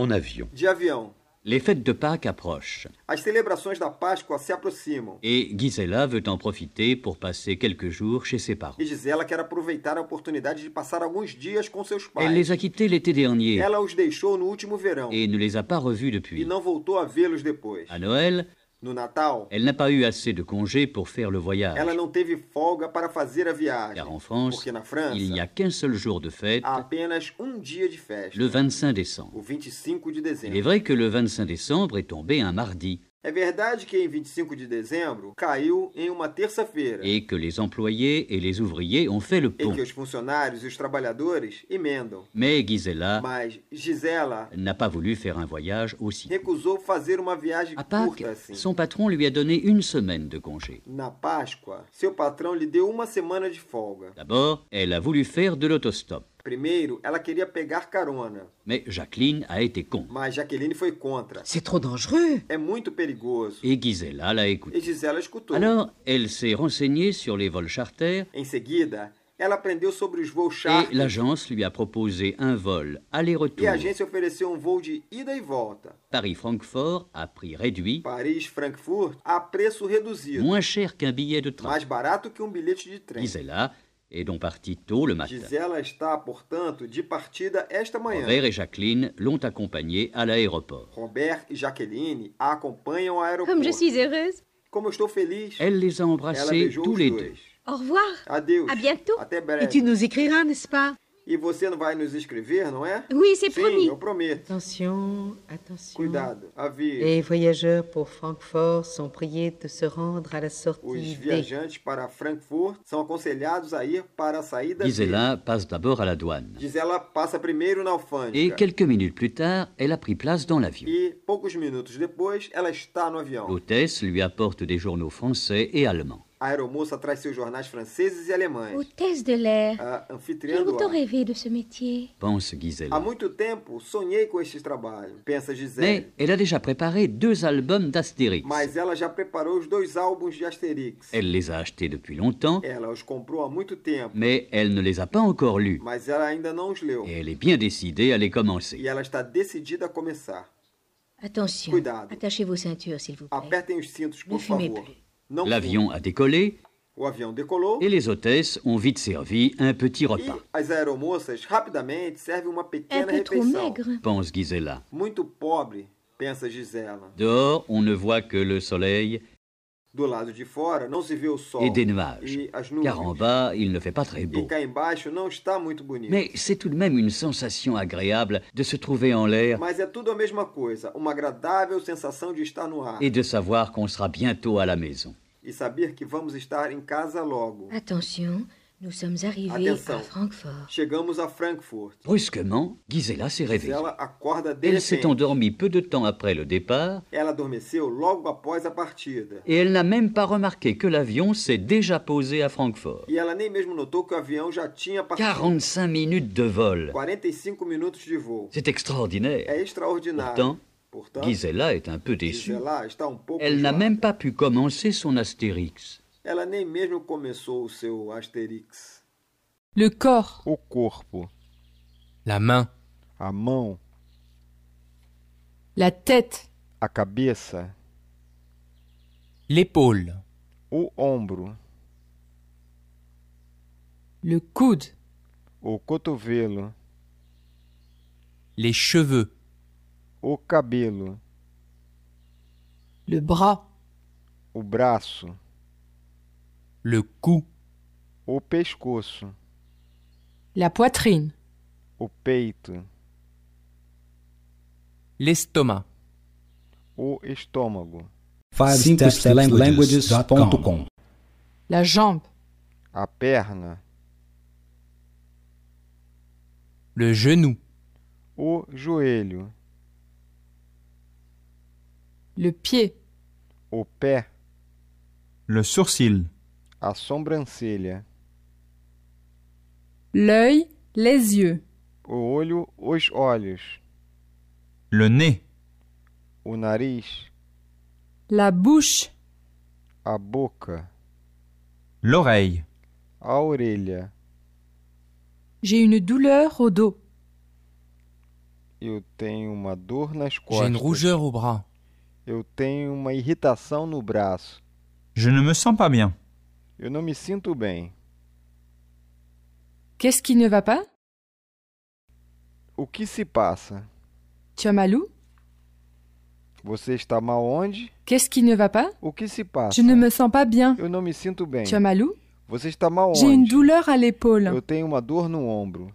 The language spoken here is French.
En avion. De avião. Les fêtes de Pâques approchent As celebrações da Páscoa se aproximam. et Gisela veut en profiter pour passer quelques jours chez ses parents. E Gisela quer aproveitar a oportunidade de passar alguns dias com seus pais. Elle les a quittés l'été dernier Ela os deixou no último verão et ne les a pas revus e depuis. não voltou a vê-los depois. À Noël, No Natal, elle n'a pas eu assez de congés pour faire le voyage. ela não teve folga para fazer a viagem. Car en France, Porque na França, il n'y a qu'un seul jour de fête, há apenas um dia de festa. le 25 décembre. O 25 de Il est vrai que le 25 décembre est tombé un mardi É verdade que em 25 de dezembro caiu em uma terça-feira. et que les employés et les ouvriers ont fait le E pont. que os funcionários e os trabalhadores emendam. Mais Gisela Mas Gisela n'a pas voulu faire un voyage aussi. recusou fazer uma viagem À Pâques, curta assim. son patron lui a donné une semaine de congé. Na Páscoa, seu patrão lhe deu uma semana de folga. D'abord, elle a voulu faire de l'autostop. Primeiro, ela queria pegar carona, Mais Jacqueline a été con. mas Jaqueline foi contra. C'est trop dangereux. É muito perigoso. Et Gisela l'a E écouté. Gisela escutou. Alors, elle s'est renseignée sur les vols charters Em seguida, ela aprendeu sobre os voos et charter l'agence lui a proposé un vol e aller-retour a agência ofereceu um voo de ida e volta. Paris-Francfort à prix réduit, Paris-Frankfurt a preço reduzido, moins cher qu'un billet de train. mais barato que um bilhete de trem. Gisela est donc partie tôt le matin. Gisela está, portanto, de partida esta manhã. Robert et Jacqueline l'ont accompagnée à l'aéroport. Robert e Jaqueline a acompanham ao aeroporto. Comme je suis heureuse. Como eu estou feliz. Elle les a embrassés tous les deux. Au revoir. Adeus. À bientôt. Até Et breve. tu nous écriras, n'est-ce pas? E você não vai nos escrever, não é? Oui, c'est Sim, promis. eu prometo. Attention, attention. Cuidado. Aviso. Les voyageurs pour Francfort sont priés de se rendre à la Os sortie D. viajantes para Frankfurt são aconselhados a ir para a saída D. Gisela passe d'abord à la douane. Gisela passa primeiro na Et alfândega. quelques minutes plus tard, elle a pris place dans l'avion. E poucos minutos depois, ela está no avião. L'hôtesse lui apporte des journaux français et allemands. A aeromoça traz seus jornais franceses e alemães. Hôtesse de l'air. Anfitriã do ar. rêvé de ce métier? Pense Há Gisela. muito tempo sonhei com este trabalho, pensa Gisele. Mais elle a déjà préparé deux albums d'Astérix. Mas ela já preparou os dois álbuns de Asterix. Elle les a achetés depuis longtemps, Ela os comprou há muito tempo, mais elle ne les a pas encore lus. mas ela ainda não os leu. Et elle est bien décidée à les commencer. E ela está decidida a começar. Attention. Cuidado. Attachez vos ceintures, s'il vous plaît. Apertem os cintos, Ne por fumez favor. plus. L'avion a décollé et les hôtesses ont vite servi un petit e repas. uma Un peu trop maigre. Pense Gisela. Dehors, on ne voit que le soleil et des nuages. e. Car en bas, il ne fait pas très E beau. Mais c'est tout de même une sensation agréable de se trouver en l'air Mas é tudo a mesma coisa, uma agradável sensação de estar no ar et de savoir qu'on sera bientôt à la maison. e saber que vamos estar em casa logo. Attention, nous sommes arrivés Atenção. à Francfort. Chegamos a Frankfurt. Brusquement, Gisela s'est réveillée. Gisela acorda de Elle s'est endormie peu de temps après le départ Ela adormeceu logo após a partida. et elle n'a même pas remarqué que l'avion s'est déjà posé à Francfort. E ela nem mesmo notou que o avião já tinha partido. 45 minutes de vol. 45 minutos de voo. C'est extraordinaire. É. Pourtant, Gisela est un peu déçue. Gisela está um pouco Elle n'a même pas pu commencer son Astérix. Ela nem mesmo começou o seu Asterix. Le corps, O corpo, la main, a mão, la tête, a cabeça, l'épaule, o ombro, le coude, o cotovelo, les cheveux, o cabelo, le bras, o braço, le cou, o pescoço, la poitrine, o peito, l'estomac, o estômago, 5stepslanguages.com la jambe, a perna, le genou, o joelho, le pied, o pé, Le sourcil. A sobrancelha, l'œil, les yeux, o olho, os olhos, Le nez. o nariz, la bouche, a boca, L'oreille. a orelha. j'ai une douleur au dos, Eu tenho uma dor nas J'ai costas. une rougeur au bras. Eu tenho uma irritação no braço. Je ne me sens pas bien. Eu não me sinto bem. Qu'est-ce qui ne va pas O que se passa? Tu as mal où Você está mal onde? Qu'est-ce qui ne va pas O que se passa? Je ne me sens pas bien. Eu não me sinto bem. Tu as mal où Você está mal J'ai une onde? douleur à l'épaule. Eu tenho uma dor no ombro.